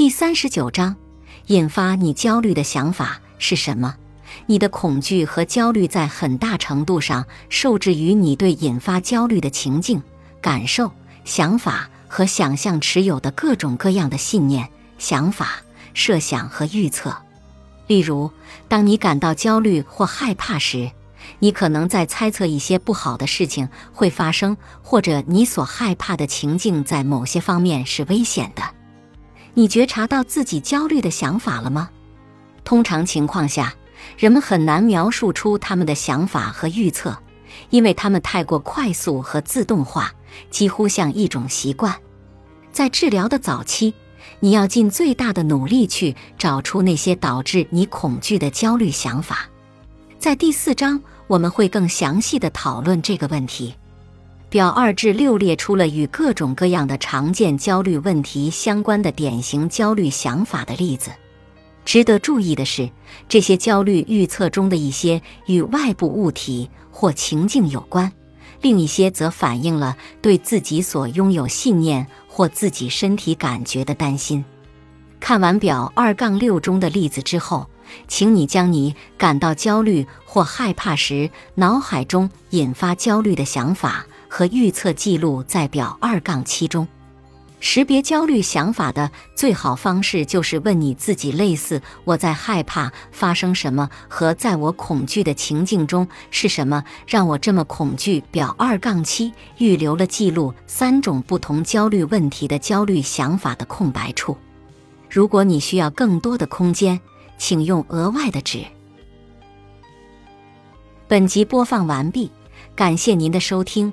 第三十九章，引发你焦虑的想法是什么？你的恐惧和焦虑在很大程度上受制于你对引发焦虑的情境、感受、想法和想象持有的各种各样的信念、想法、设想和预测。例如，当你感到焦虑或害怕时，你可能在猜测一些不好的事情会发生，或者你所害怕的情境在某些方面是危险的。你觉察到自己焦虑的想法了吗？通常情况下。人们很难描述出他们的想法和预测，因为他们太过快速和自动化，几乎像一种习惯。在治疗的早期，你要尽最大的努力去找出那些导致你恐惧的焦虑想法。在第四章，我们会更详细的讨论这个问题。表二至六列出了与各种各样的常见焦虑问题相关的典型焦虑想法的例子。值得注意的是，这些焦虑预测中的一些与外部物体或情境有关，另一些则反映了对自己所拥有信念或自己身体感觉的担心。看完表二杠六中的例子之后，请你将你感到焦虑或害怕时脑海中引发焦虑的想法和预测记录在表二杠七中。识别焦虑想法的最好方式就是问你自己类似“我在害怕发生什么”和“在我恐惧的情境中是什么让我这么恐惧”。表二杠七预留了记录三种不同焦虑问题的焦虑想法的空白处。如果你需要更多的空间，请用额外的纸。本集播放完毕，感谢您的收听。